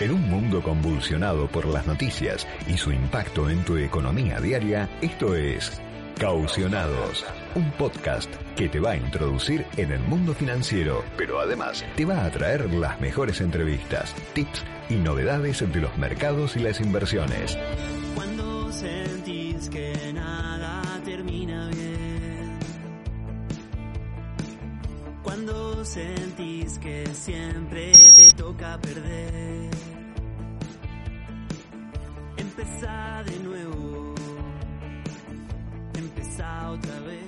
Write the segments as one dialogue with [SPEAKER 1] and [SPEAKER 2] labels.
[SPEAKER 1] En un mundo convulsionado por las noticias y su impacto en tu economía diaria, esto es Caucionados, un podcast que te va a introducir en el mundo financiero, pero además te va a traer las mejores entrevistas, tips y novedades de los mercados y las inversiones.
[SPEAKER 2] Cuando sentís que nada sentís que siempre te toca perder. Empezá de nuevo. Empezá otra vez.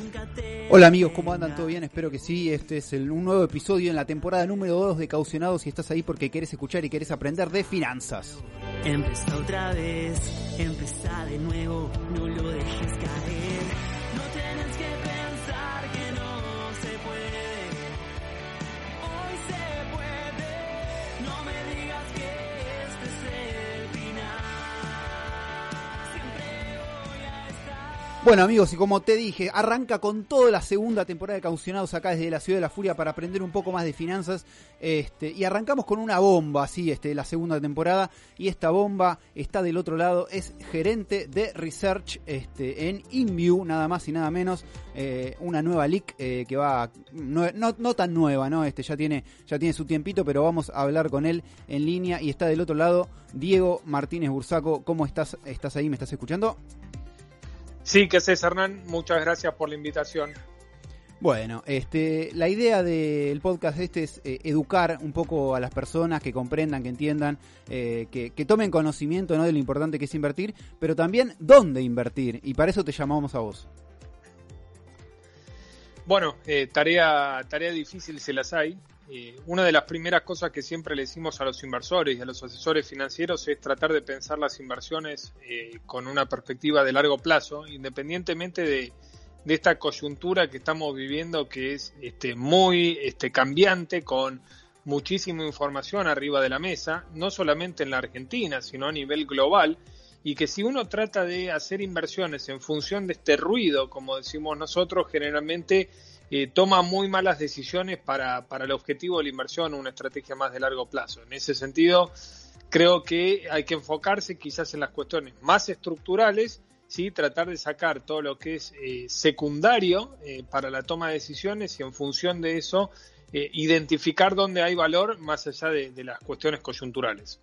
[SPEAKER 2] Nunca te
[SPEAKER 3] Hola amigos, ¿cómo andan? ¿Todo bien? Espero que sí. Este es el- un nuevo episodio en la temporada número 2 de Caucionados y estás ahí porque querés escuchar y querés aprender de finanzas.
[SPEAKER 2] Empezá otra vez, empezá de nuevo, no lo dejes caer.
[SPEAKER 3] Bueno amigos, y como te dije, arranca con toda la segunda temporada de Caucionados acá desde la Ciudad de la Furia para aprender un poco más de finanzas. Este, y arrancamos con una bomba, así, este, la segunda temporada. Y esta bomba está del otro lado, es gerente de research este, en InView, nada más y nada menos. eh, una nueva leak eh, que va, no, no, tan nueva, ¿no? Este, ya tiene, ya tiene su tiempito, pero vamos a hablar con él en línea. Y está del otro lado, Diego Martínez Bursaco. ¿Cómo estás? ¿Estás ahí? ¿Me estás escuchando?
[SPEAKER 4] Sí, que haces, Hernán. Muchas gracias por la invitación.
[SPEAKER 3] Bueno, este, la idea del podcast este es eh, educar un poco a las personas, que comprendan, que entiendan, eh, que, que tomen conocimiento ¿no? de lo importante que es invertir, pero también dónde invertir. Y para eso te llamamos a vos.
[SPEAKER 4] Bueno, eh, tarea, tarea difícil se las hay. Eh, una de las primeras cosas que siempre le decimos a los inversores y a los asesores financieros es tratar de pensar las inversiones eh, con una perspectiva de largo plazo, independientemente de, de esta coyuntura que estamos viviendo que es este, muy este, cambiante, con muchísima información arriba de la mesa, no solamente en la Argentina, sino a nivel global, y que si uno trata de hacer inversiones en función de este ruido, como decimos nosotros, generalmente eh, toma muy malas decisiones para, para el objetivo de la inversión, una estrategia más de largo plazo. En ese sentido, creo que hay que enfocarse quizás en las cuestiones más estructurales, ¿sí? tratar de sacar todo lo que es eh, secundario eh, para la toma de decisiones y en función de eso identificar dónde hay valor más allá de las cuestiones coyunturales.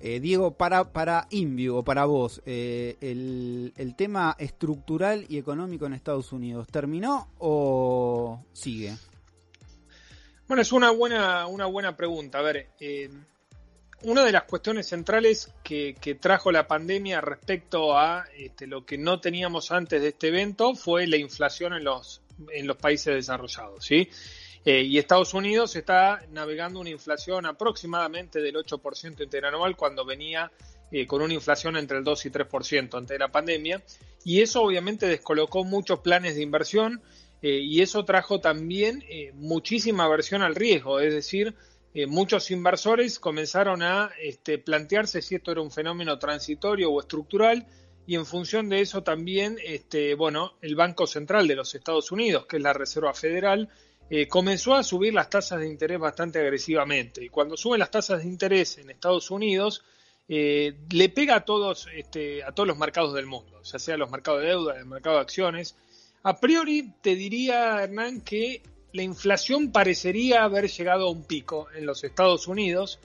[SPEAKER 3] Eh, Diego, para, para o para vos, eh, el, el tema estructural y económico en Estados Unidos, ¿terminó o sigue?
[SPEAKER 4] Bueno, es una buena, una buena pregunta. A ver, eh, una de las cuestiones centrales que, que trajo la pandemia respecto a este, lo que no teníamos antes de este evento fue la inflación en los, en los países desarrollados, ¿sí? Eh, y Estados Unidos está navegando una inflación aproximadamente del 8% interanual cuando venía eh, con una inflación entre el 2 y 3% antes de la pandemia. Y eso obviamente descolocó muchos planes de inversión eh, y eso trajo también muchísima aversión al riesgo, es decir, muchos inversores comenzaron a este, plantearse si esto era un fenómeno transitorio o estructural y en función de eso también, este, bueno, el Banco Central de los Estados Unidos, que es la Reserva Federal, eh, comenzó a subir las tasas de interés bastante agresivamente. Y cuando suben las tasas de interés en Estados Unidos, eh, le pega a todos, este, a todos los mercados del mundo, ya sea los mercados de deuda, el mercado de acciones. A priori te diría, Hernán, que la inflación parecería haber llegado a un pico en los Estados Unidos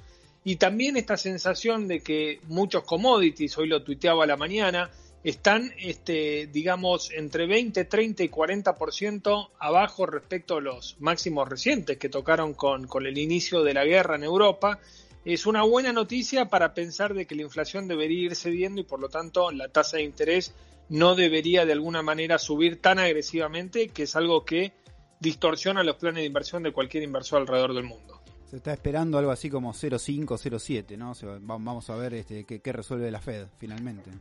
[SPEAKER 4] y también esta sensación de que muchos commodities, hoy lo tuiteaba a la mañana, están, este, digamos, entre 20, 30 y 40% abajo respecto a los máximos recientes que tocaron con, el inicio de la guerra en Europa. Es una buena noticia para pensar de que la inflación debería ir cediendo y por lo tanto la tasa de interés no debería de alguna manera subir tan agresivamente, que es algo que distorsiona los planes de inversión de cualquier inversor alrededor del mundo.
[SPEAKER 3] Se está esperando algo así como 0,5, 0,7, ¿no? vamos a ver este, qué, resuelve la Fed finalmente.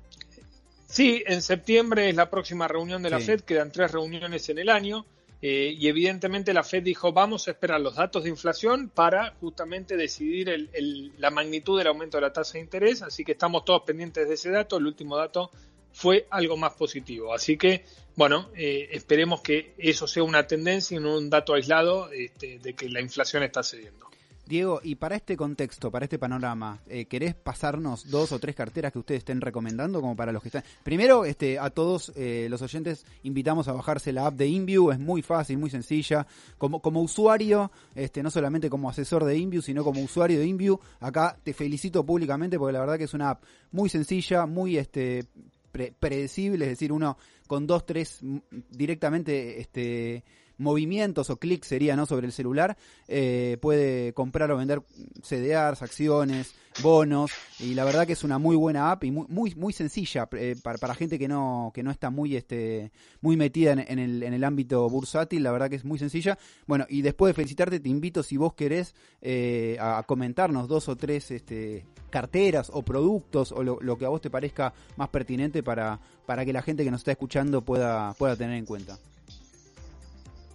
[SPEAKER 4] Sí, en septiembre es la próxima reunión de la Fed, quedan tres reuniones en el año. Eh, y evidentemente la Fed dijo, vamos a esperar los datos de inflación para justamente decidir la magnitud del aumento de la tasa de interés, así que estamos todos pendientes de ese dato. El último dato fue algo más positivo. Así que, bueno, eh, esperemos que eso sea una tendencia y no un dato aislado este, de que la inflación está cediendo.
[SPEAKER 3] Diego, y para este contexto, para este panorama, eh, ¿querés pasarnos dos o tres carteras que ustedes estén recomendando como para los que están? Primero, este, a todos eh, los oyentes invitamos a bajarse la app de InView, es muy fácil, muy sencilla. Como, como usuario, este, no solamente como asesor de InView, sino como usuario de InView, acá te felicito públicamente porque la verdad que es una app muy sencilla, muy este, predecible, es decir, uno con dos, tres directamente este, movimientos o clics sería no sobre el celular eh, puede comprar o vender CDRs, acciones, bonos y la verdad que es una muy buena app y muy muy, muy sencilla eh, para, para, gente que no que no está muy este muy metida en, el, en el ámbito bursátil la verdad que es muy sencilla. Bueno y después de felicitarte te invito si vos querés eh, a comentarnos dos o tres este carteras o productos o lo, lo, que a vos te parezca más pertinente para para que la gente que nos está escuchando pueda pueda tener en cuenta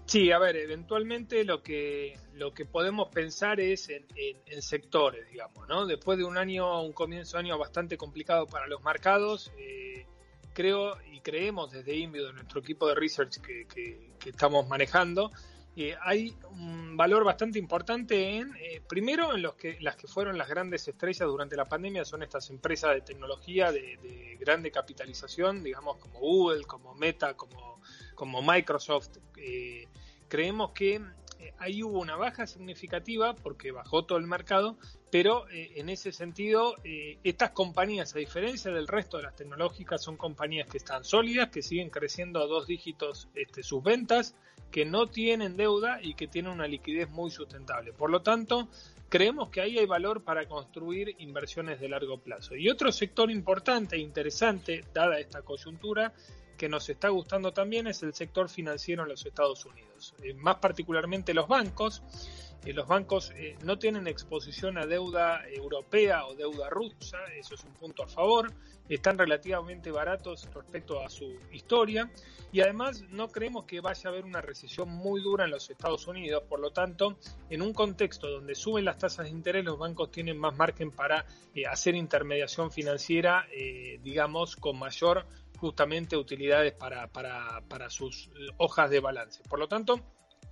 [SPEAKER 4] Sí, a ver, eventualmente lo que, lo que podemos pensar es en, sectores, digamos, ¿no? Después de un año, un comienzo de año bastante complicado para los mercados, eh, creo y creemos desde Invio, de nuestro equipo de research que, que, estamos manejando, eh, hay un valor bastante importante en, eh, primero, en los que, las que fueron las grandes estrellas durante la pandemia, son estas empresas de tecnología de, de grande capitalización, digamos, como Google, como Meta, como como Microsoft, eh, creemos que eh, ahí hubo una baja significativa porque bajó todo el mercado, pero eh, en ese sentido estas compañías, a diferencia del resto de las tecnológicas, son compañías que están sólidas, que siguen creciendo a dos dígitos este, sus ventas, que no tienen deuda y que tienen una liquidez muy sustentable. Por lo tanto, creemos que ahí hay valor para construir inversiones de largo plazo. Y otro sector importante e interesante, dada esta coyuntura, que nos está gustando también es el sector financiero en los Estados Unidos, eh, más particularmente los bancos. Eh, los bancos eh, no tienen exposición a deuda europea o deuda rusa, eso es un punto a favor, están relativamente baratos respecto a su historia. Y además no creemos que vaya a haber una recesión muy dura en los Estados Unidos, por lo tanto, en un contexto donde suben las tasas de interés, los bancos tienen más margen para hacer intermediación financiera, digamos, con mayor justamente utilidades para, para, para sus hojas de balance. Por lo tanto,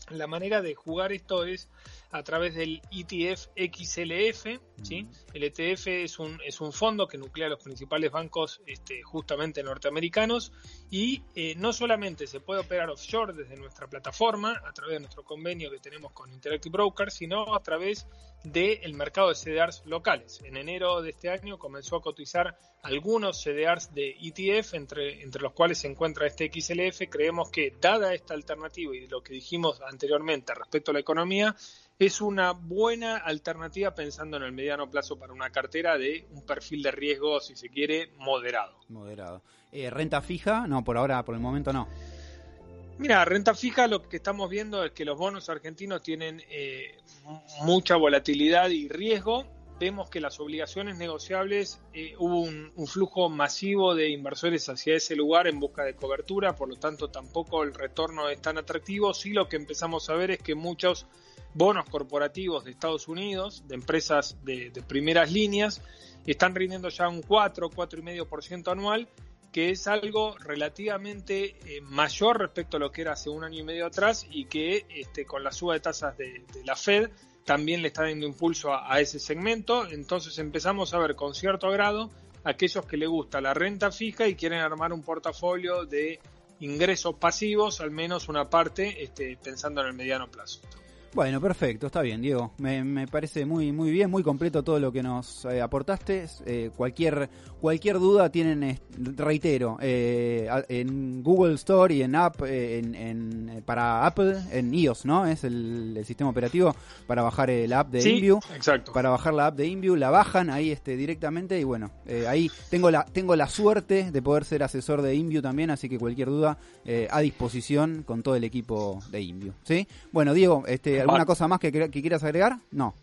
[SPEAKER 4] la manera de jugar esto es a través del ETF XLF. ¿sí? El ETF es un, es un fondo que nuclea los principales bancos este, justamente norteamericanos y eh, no solamente se puede operar offshore desde nuestra plataforma, a través de nuestro convenio que tenemos con Interactive Brokers, sino a través del mercado de CDRs locales. En enero de este año comenzó a cotizar algunos CDRs de ETF, entre, entre los cuales se encuentra este XLF. Creemos que, dada esta alternativa y lo que dijimos anteriormente respecto a la economía, es una buena alternativa pensando en el mediano plazo para una cartera de un perfil de riesgo, si se quiere, moderado.
[SPEAKER 3] Moderado. Eh, ¿Renta fija? No, por ahora, por el momento no.
[SPEAKER 4] Mira, renta fija lo que estamos viendo es que los bonos argentinos tienen eh, mucha volatilidad y riesgo. Vemos que las obligaciones negociables eh, hubo un, un, flujo masivo de inversores hacia ese lugar en busca de cobertura, por lo tanto tampoco el retorno es tan atractivo. Sí lo que empezamos a ver es que muchos bonos corporativos de Estados Unidos, de empresas de, primeras líneas, están rindiendo ya un 4, 4,5% anual, que es algo relativamente eh, mayor respecto a lo que era hace un año y medio atrás y que este, con la suba de tasas de, la Fed también le está dando impulso a, ese segmento. Entonces empezamos a ver con cierto agrado aquellos que le gusta la renta fija y quieren armar un portafolio de ingresos pasivos, al menos una parte, este, pensando en el mediano plazo.
[SPEAKER 3] Bueno, perfecto, está bien, Diego. Me, me, parece muy muy bien, muy completo todo lo que nos eh, aportaste. Eh, cualquier cualquier duda tienen, reitero, eh, en Google Store y en App, en, para Apple, en iOS, ¿no? Es el, sistema operativo para bajar el app de
[SPEAKER 4] sí,
[SPEAKER 3] InView.
[SPEAKER 4] Exacto.
[SPEAKER 3] Para bajar la app de InView, la bajan ahí este directamente y bueno, ahí tengo la tengo la suerte de poder ser asesor de InView también, así que cualquier duda a disposición con todo el equipo de InView, ¿sí? Bueno, Diego, este ¿Alguna cosa más que, quieras agregar? No.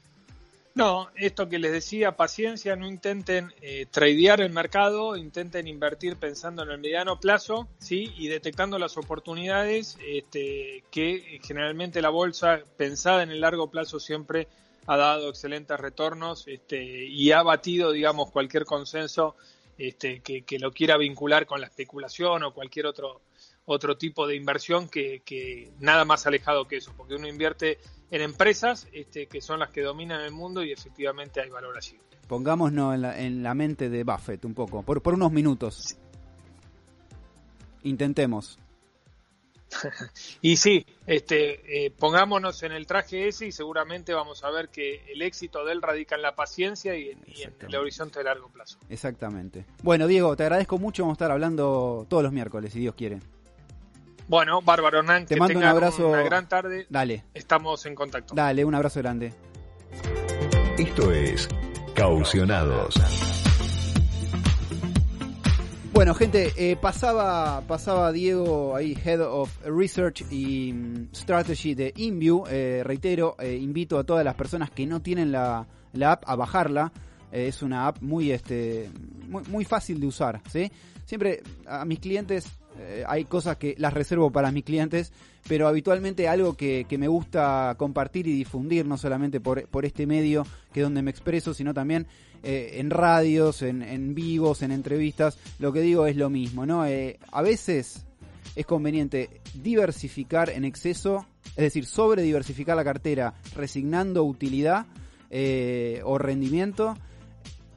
[SPEAKER 4] No, esto que les decía, paciencia, no intenten eh, tradear el mercado, intenten invertir pensando en el mediano plazo, sí, y detectando las oportunidades este, que generalmente la bolsa, pensada en el largo plazo, siempre ha dado excelentes retornos este, y ha batido, digamos, cualquier consenso este, que, que, lo quiera vincular con la especulación o cualquier otro otro tipo de inversión que, que nada más alejado que eso, porque uno invierte en empresas este, que son las que dominan el mundo y efectivamente hay valor allí.
[SPEAKER 3] Pongámonos en la, en la mente de Buffett un poco, por, por unos minutos. Intentemos.
[SPEAKER 4] y sí, este, eh, pongámonos en el traje ese y seguramente vamos a ver que el éxito de él radica en la paciencia y en, y en el horizonte de largo plazo.
[SPEAKER 3] Exactamente. Bueno, Diego, te agradezco mucho. Vamos a estar hablando todos los miércoles, si Dios quiere.
[SPEAKER 4] Bueno, Bárbaro Hernán,
[SPEAKER 3] Te
[SPEAKER 4] que
[SPEAKER 3] mando un abrazo.
[SPEAKER 4] una gran tarde.
[SPEAKER 3] Dale,
[SPEAKER 4] Estamos en contacto.
[SPEAKER 3] dale, un abrazo grande.
[SPEAKER 1] Esto es Caucionados.
[SPEAKER 3] Bueno, gente, eh, pasaba, pasaba Diego ahí, Head of Research y mm, Strategy de InView. Eh, reitero, eh, invito a todas las personas que no tienen la, la app a bajarla. Eh, es una app muy, este, muy, muy fácil de usar, ¿sí? Siempre a mis clientes eh, hay cosas que las reservo para mis clientes, pero habitualmente algo que, que me gusta compartir y difundir, no solamente por, por este medio que es donde me expreso, sino también eh, en radios, en, en vivos, en entrevistas, lo que digo es lo mismo, ¿no? Eh, a veces es conveniente diversificar en exceso, es decir, sobre diversificar la cartera, resignando utilidad o rendimiento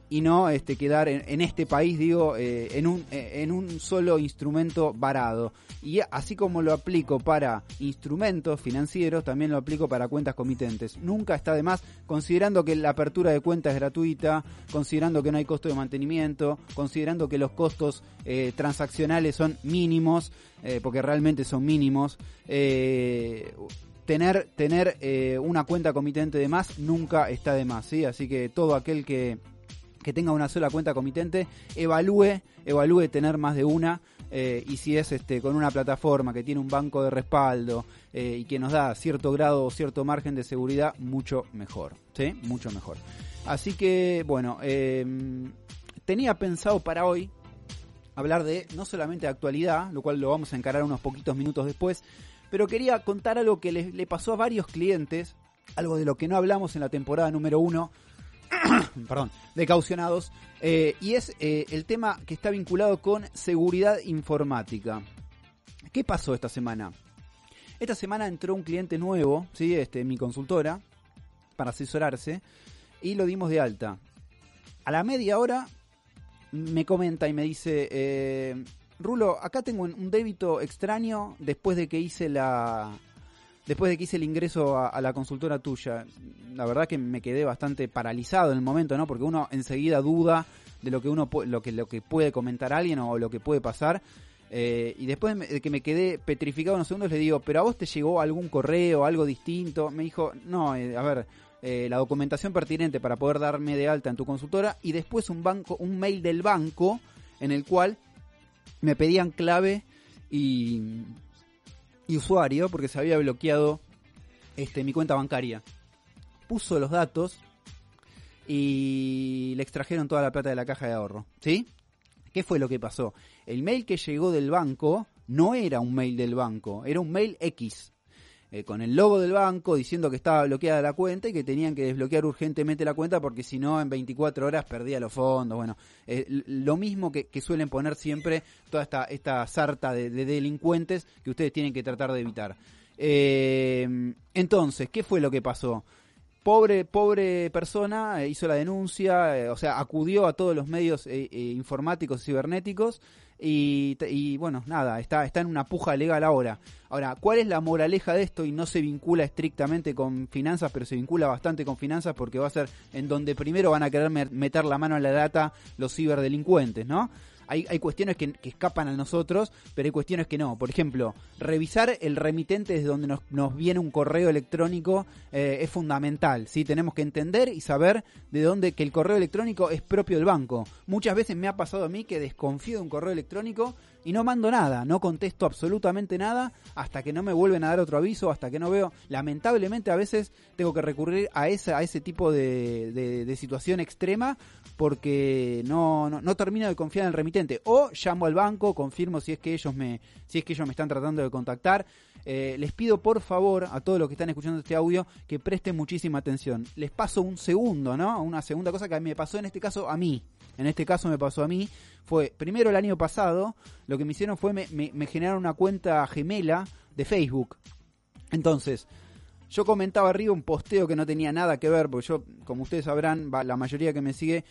[SPEAKER 3] y no este, quedar en, este país, digo, eh, en, un, eh, en un solo instrumento varado. Y así como lo aplico para instrumentos financieros, también lo aplico para cuentas comitentes. Nunca está de más, considerando que la apertura de cuenta es gratuita, considerando que no hay costo de mantenimiento, considerando que los costos eh, transaccionales son mínimos, porque realmente son mínimos. Tener tener una cuenta comitente de más nunca está de más, ¿sí? Así que todo aquel que que tenga una sola cuenta comitente, evalúe, evalúe tener más de una eh, y si es este con una plataforma que tiene un banco de respaldo eh, y que nos da cierto grado o cierto margen de seguridad, mucho mejor, ¿sí? Mucho mejor. Así que, bueno, eh, tenía pensado para hoy hablar de no solamente de actualidad, lo cual lo vamos a encarar unos poquitos minutos después, pero quería contar algo que le pasó a varios clientes, algo de lo que no hablamos en la temporada número uno, perdón, de caucionados, eh, y es eh, el tema que está vinculado con seguridad informática. ¿Qué pasó esta semana? Esta semana entró un cliente nuevo, ¿sí? este, mi consultora, para asesorarse, y lo dimos de alta. A la media hora me comenta y me dice, eh, Rulo, acá tengo un débito extraño después de que hice la, después de que hice el ingreso a, la consultora tuya, la verdad que me quedé bastante paralizado en el momento, ¿no? Porque uno enseguida duda de lo que uno lo que lo que puede comentar alguien o lo que puede pasar. Eh, y después de que me quedé petrificado unos segundos le digo, pero a vos te llegó algún correo, algo distinto. Me dijo, no, eh, a ver, eh, la documentación pertinente para poder darme de alta en tu consultora y después un banco, un mail del banco en el cual me pedían clave y y usuario porque se había bloqueado este, mi cuenta bancaria. Puso los datos y le extrajeron toda la plata de la caja de ahorro. ¿Sí? ¿Qué fue lo que pasó? El mail que llegó del banco no era un mail del banco, era un mail X. Eh, con el logo del banco diciendo que estaba bloqueada la cuenta y que tenían que desbloquear urgentemente la cuenta porque si no en 24 horas perdía los fondos. Bueno, eh, lo mismo que, suelen poner siempre toda esta, esta sarta de, de, delincuentes que ustedes tienen que tratar de evitar. Eh, entonces, ¿qué fue lo que pasó? Pobre, pobre persona hizo la denuncia, o sea, acudió a todos los medios informáticos y cibernéticos y, y, bueno, nada, está, está en una puja legal ahora. Ahora, ¿cuál es la moraleja de esto? Y no se vincula estrictamente con finanzas, pero se vincula bastante con finanzas porque va a ser en donde primero van a querer meter la mano en la data los ciberdelincuentes, ¿no? Hay, hay cuestiones que, escapan a nosotros, pero hay cuestiones que no. Por ejemplo, revisar el remitente desde donde nos, nos viene un correo electrónico eh, es fundamental. ¿sí? Tenemos que entender y saber de dónde que el correo electrónico es propio del banco. Muchas veces me ha pasado a mí que desconfío de un correo electrónico y no mando nada, no contesto absolutamente nada hasta que no me vuelven a dar otro aviso, hasta que no veo. Lamentablemente a veces tengo que recurrir a ese, a ese tipo de, de, situación extrema porque no, no, termino de confiar en el remitente. O llamo al banco, confirmo si es que ellos me, si es que ellos me están tratando de contactar. Eh, les pido por favor a todos los que están escuchando este audio que presten muchísima atención. Les paso un segundo, ¿no? Una segunda cosa que me pasó en este caso a mí. En este caso me pasó a mí fue, primero el año pasado, lo que me hicieron fue, me, generaron una cuenta gemela de Facebook. Entonces, yo comentaba arriba un posteo que no tenía nada que ver, porque yo, como ustedes sabrán, la mayoría que me sigue,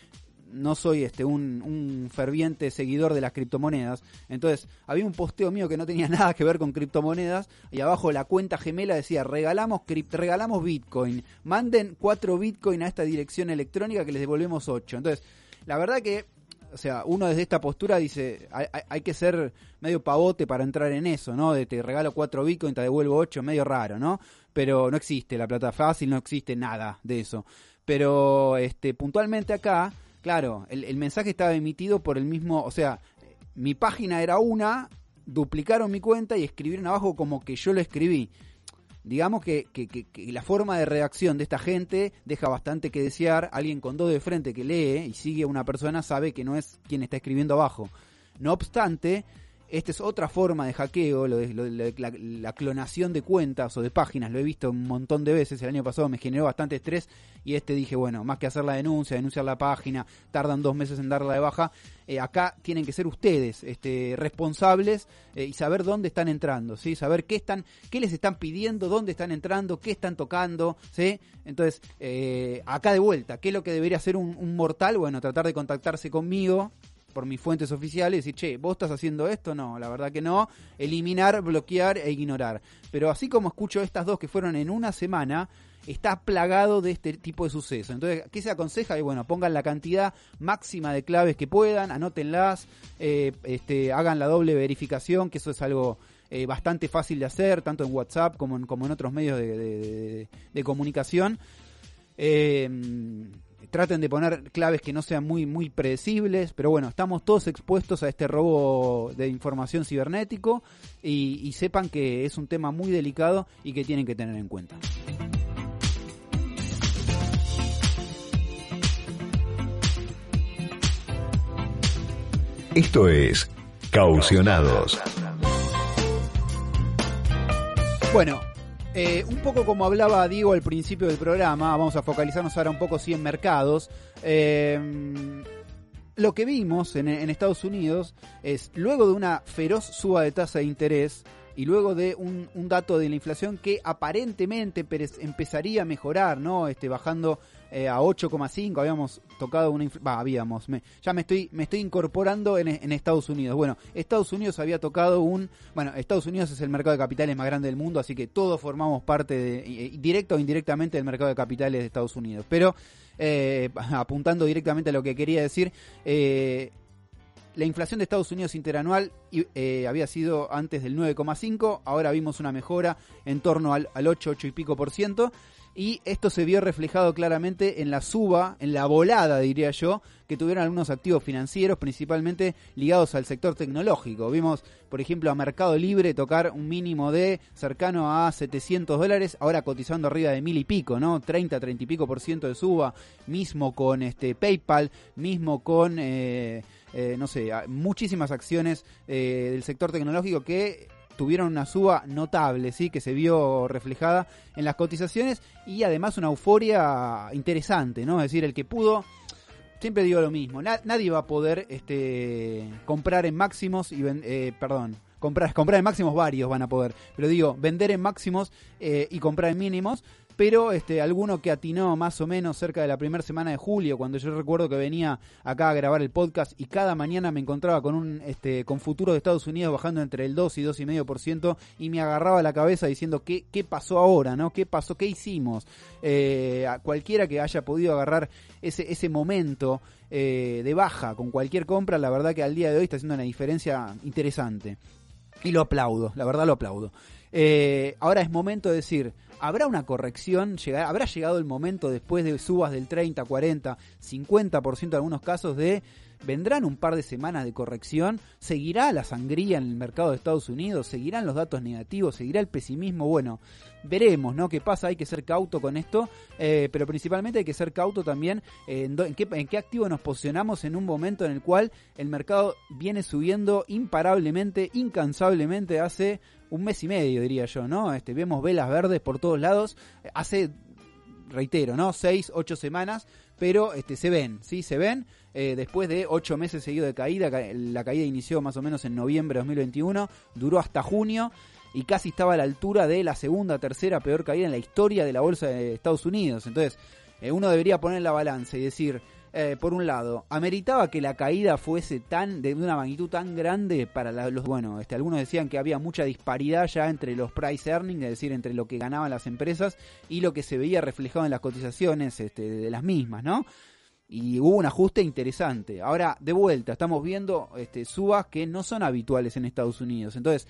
[SPEAKER 3] no soy este un, ferviente seguidor de las criptomonedas. Entonces, había un posteo mío que no tenía nada que ver con criptomonedas y abajo la cuenta gemela decía, regalamos, regalamos Bitcoin, manden 4 Bitcoin a esta dirección electrónica que les devolvemos 8. Entonces, la verdad que o sea, uno desde esta postura dice, hay, que ser medio pavote para entrar en eso, ¿no? De te regalo cuatro bitcoins, te devuelvo ocho, medio raro, ¿no? Pero no existe la plata fácil, no existe nada de eso. Pero este puntualmente acá, claro, el, el mensaje estaba emitido por el mismo, o sea, mi página era una, duplicaron mi cuenta y escribieron abajo como que yo lo escribí digamos que, la forma de redacción de esta gente deja bastante que desear. Alguien con dos de frente que lee y sigue a una persona sabe que no es quien está escribiendo abajo. No obstante, esta es otra forma de hackeo, lo de, la, clonación de cuentas o de páginas. Lo he visto un montón de veces. El año pasado me generó bastante estrés y este dije, bueno, más que hacer la denuncia, denunciar la página, tardan dos meses en darla de baja. Eh, acá tienen que ser ustedes este, responsables eh, y saber dónde están entrando, ¿sí? Saber qué están, qué les están pidiendo, dónde están entrando, qué están tocando, ¿sí? Entonces, eh, acá de vuelta, ¿qué es lo que debería hacer un mortal? Bueno, tratar de contactarse conmigo por mis fuentes oficiales y decir, che, vos estás haciendo esto, no, la verdad que no, eliminar, bloquear e ignorar. Pero así como escucho estas dos que fueron en una semana, está plagado de este tipo de sucesos. Entonces, ¿qué se aconseja? Y bueno, pongan la cantidad máxima de claves que puedan, anótenlas, eh, este, hagan la doble verificación, que eso es algo eh, bastante fácil de hacer, tanto en WhatsApp como en, como en otros medios de, de comunicación. Eh, traten de poner claves que no sean muy, muy predecibles, pero bueno, estamos todos expuestos a este robo de información cibernético y, sepan que es un tema muy delicado y que tienen que tener en cuenta.
[SPEAKER 1] Esto es Caucionados.
[SPEAKER 3] Bueno, eh, un poco como hablaba Diego al principio del programa, vamos a focalizarnos ahora un poco sí en mercados. Eh, lo que vimos en, Estados Unidos es, luego de una feroz suba de tasa de interés y luego de un, dato de la inflación que aparentemente empezaría a mejorar, ¿no? Este, bajando eh, a 8,5, habíamos tocado una va, habíamos, ya me estoy me estoy incorporando en, Estados Unidos. Bueno, Estados Unidos había tocado un, bueno, Estados Unidos es el mercado de capitales más grande del mundo, así que todos formamos parte de directo o indirectamente del mercado de capitales de Estados Unidos. Pero eh, apuntando directamente a lo que quería decir, eh, la inflación de Estados Unidos interanual había sido antes del 9,5, ahora vimos una mejora en torno al, al 8, 8 y pico por ciento y esto se vio reflejado claramente en la suba, en la volada, diría yo, que tuvieron algunos activos financieros, principalmente ligados al sector tecnológico. Vimos, por ejemplo, a Mercado Libre tocar un mínimo de cercano a 700 dólares, ahora cotizando arriba de mil y pico, ¿no? 30, 30 y pico por ciento de suba, mismo con este PayPal, mismo con... Eh, eh, no sé, muchísimas acciones eh, del sector tecnológico que tuvieron una suba notable, sí, que se vio reflejada en las cotizaciones y además una euforia interesante, ¿no? Es decir, el que pudo siempre digo lo mismo, nadie va a poder este comprar en máximos y eh, perdón, comprar comprar en máximos varios van a poder, pero digo, vender en máximos y comprar en mínimos pero este, alguno que atinó más o menos cerca de la primera semana de julio, cuando yo recuerdo que venía acá a grabar el podcast y cada mañana me encontraba con un este, con futuro de Estados Unidos bajando entre el 2 y 2,5% y me agarraba la cabeza diciendo ¿qué, qué pasó ahora? ¿no? ¿Qué pasó? ¿Qué hicimos? Eh, a cualquiera que haya podido agarrar ese, ese momento eh, de baja con cualquier compra, la verdad que al día de hoy está haciendo una diferencia interesante. Y lo aplaudo, la verdad lo aplaudo. Eh, ahora es momento de decir, ¿habrá una corrección? ¿Habrá llegado el momento después de subas del 30, 40, 50% en algunos casos de vendrán un par de semanas de corrección, seguirá la sangría en el mercado de Estados Unidos, seguirán los datos negativos, seguirá el pesimismo, bueno, veremos, ¿no? ¿Qué pasa? Hay que ser cauto con esto, eh, pero principalmente hay que ser cauto también en, qué, en qué activo nos posicionamos en un momento en el cual el mercado viene subiendo imparablemente, incansablemente hace un mes y medio, diría yo, ¿no? Este, vemos velas verdes por todos lados, hace, reitero, ¿no? Seis, ocho semanas, pero este, se ven, ¿sí? Se ven. Eh, después de ocho meses seguidos de caída, la caída inició más o menos en noviembre de 2021, duró hasta junio y casi estaba a la altura de la segunda, tercera peor caída en la historia de la bolsa de Estados Unidos. Entonces, eh, uno debería poner la balanza y decir, eh, por un lado, ameritaba que la caída fuese tan de una magnitud tan grande para los bueno, este, algunos decían que había mucha disparidad ya entre los price earnings, es decir, entre lo que ganaban las empresas y lo que se veía reflejado en las cotizaciones este, de las mismas, ¿no? y hubo un ajuste interesante. Ahora, de vuelta, estamos viendo este, subas que no son habituales en Estados Unidos. Entonces,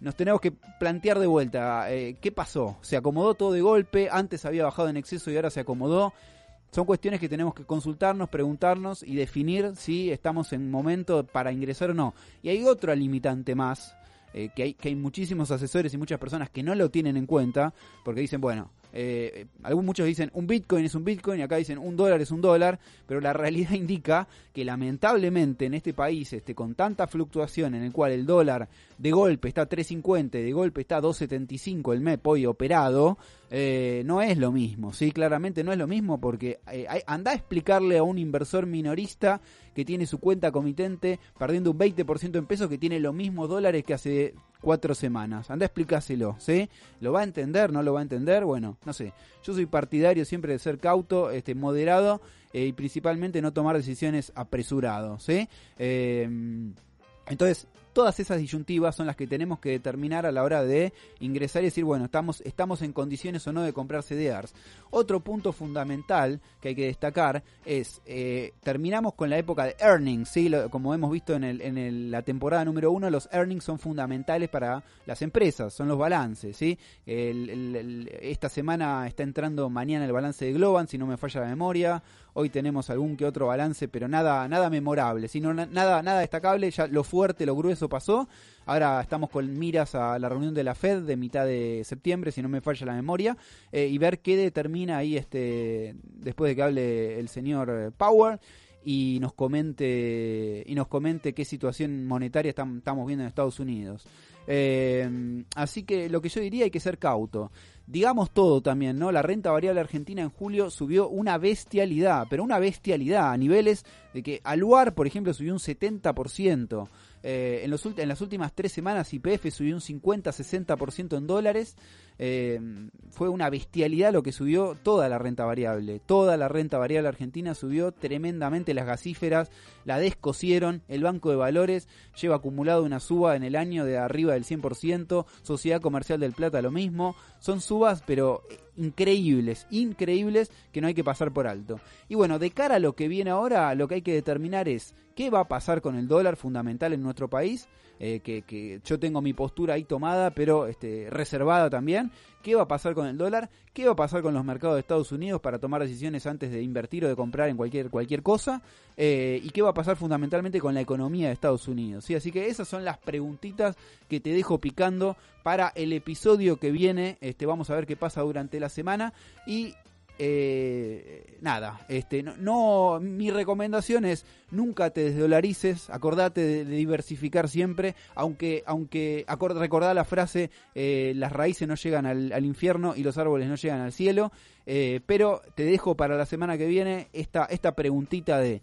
[SPEAKER 3] nos tenemos que plantear de vuelta, eh, ¿qué pasó? ¿Se acomodó todo de golpe? ¿Antes había bajado en exceso y ahora se acomodó? Son cuestiones que tenemos que consultarnos, preguntarnos y definir si estamos en momento para ingresar o no. Y hay otra limitante más, eh, que, hay, que hay muchísimos asesores y muchas personas que no lo tienen en cuenta, porque dicen, bueno, eh, algunos muchos dicen un Bitcoin es un Bitcoin y acá dicen un dólar es un dólar, pero la realidad indica que lamentablemente en este país, este, con tanta fluctuación en el cual el dólar de golpe está a 3.50, de golpe está a 2.75 el MEP hoy operado, eh, no es lo mismo, sí, claramente no es lo mismo porque eh, anda a explicarle a un inversor minorista que tiene su cuenta comitente perdiendo un 20% en pesos que tiene los mismos dólares que hace cuatro semanas. Anda a explicárselo, ¿sí? ¿Lo va a entender? ¿No lo va a entender? Bueno, no sé. Yo soy partidario siempre de ser cauto, este, moderado eh, y principalmente no tomar decisiones apresurados, ¿sí? Eh, entonces, todas esas disyuntivas son las que tenemos que determinar a la hora de ingresar y decir, bueno, estamos, estamos en condiciones o no de comprar CDRs. Otro punto fundamental que hay que destacar es, eh, terminamos con la época de earnings, ¿sí? como hemos visto en, el, en la temporada número uno, los earnings son fundamentales para las empresas, son los balances. esta semana está entrando mañana el balance de Globan, si no me falla la memoria. Hoy tenemos algún que otro balance, pero nada, nada memorable, sino nada, nada destacable. Ya lo fuerte, lo grueso pasó. Ahora estamos con miras a la reunión de la Fed de mitad de septiembre, si no me falla la memoria, eh, y ver qué determina ahí este después de que hable el señor Power y nos comente y nos comente qué situación monetaria estamos viendo en Estados Unidos. Eh, así que lo que yo diría hay que ser cauto digamos todo también, ¿no? La renta variable argentina en julio subió una bestialidad, pero una bestialidad a niveles de que Aluar, por ejemplo, subió un 70%. Eh, en, los, en las últimas tres semanas IPF subió un 50-60% en dólares. Eh, fue una bestialidad lo que subió toda la renta variable. Toda la renta variable argentina subió tremendamente. Las gasíferas la descosieron. El Banco de Valores lleva acumulado una suba en el año de arriba del 100%. Sociedad Comercial del Plata lo mismo. Son subas, pero increíbles, increíbles que no hay que pasar por alto. Y bueno, de cara a lo que viene ahora, lo que hay que determinar es qué va a pasar con el dólar fundamental en nuestro país, eh, que, yo tengo mi postura ahí tomada, pero este, reservada también. ¿Qué va a pasar con el dólar? ¿Qué va a pasar con los mercados de Estados Unidos para tomar decisiones antes de invertir o de comprar en cualquier, cualquier cosa? Eh, ¿Y qué va a pasar fundamentalmente con la economía de Estados Unidos? ¿Sí? Así que esas son las preguntitas que te dejo picando para el episodio que viene. Este, vamos a ver qué pasa durante la semana. Y eh, nada, este, no, mi recomendación es nunca te desdolarices, acordate de, diversificar siempre, aunque, aunque recordá la frase, eh, las raíces no llegan al, infierno y los árboles no llegan al cielo, eh, pero te dejo para la semana que viene esta, esta preguntita de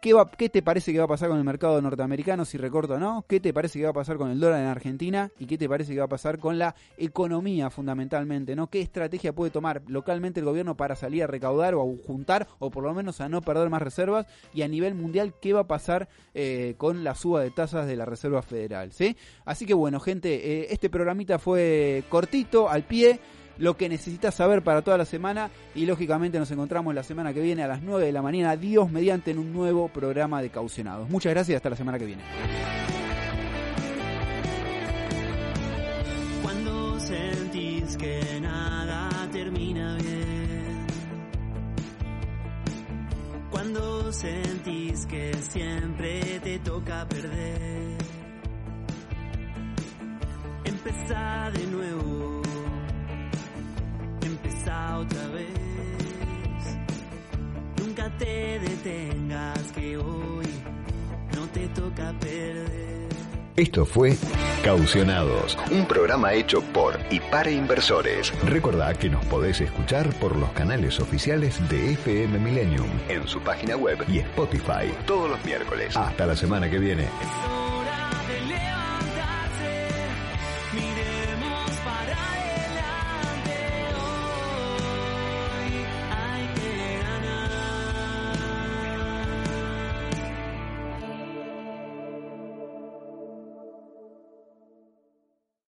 [SPEAKER 3] ¿Qué, va, ¿Qué te parece que va a pasar con el mercado norteamericano si recorto o no? ¿Qué te parece que va a pasar con el dólar en Argentina? ¿Y qué te parece que va a pasar con la economía fundamentalmente? ¿no? ¿Qué estrategia puede tomar localmente el gobierno para salir a recaudar o a juntar o por lo menos a no perder más reservas? Y a nivel mundial, ¿qué va a pasar eh, con la suba de tasas de la Reserva Federal? ¿sí? Así que bueno, gente, eh, este programita fue cortito, al pie lo que necesitas saber para toda la semana y lógicamente nos encontramos la semana que viene a las 9 de la mañana, Dios mediante en un nuevo programa de Caucionados. Muchas gracias y hasta la semana que viene.
[SPEAKER 2] sentís que nada termina bien. Cuando sentís que siempre te toca perder. Empezá de nuevo. Nunca te detengas que hoy no te toca perder.
[SPEAKER 1] Esto fue Caucionados, un programa hecho por y para inversores. Recordá que nos podés escuchar por los canales oficiales de FM Millennium, en su página web y Spotify, todos los miércoles. Hasta la semana que viene.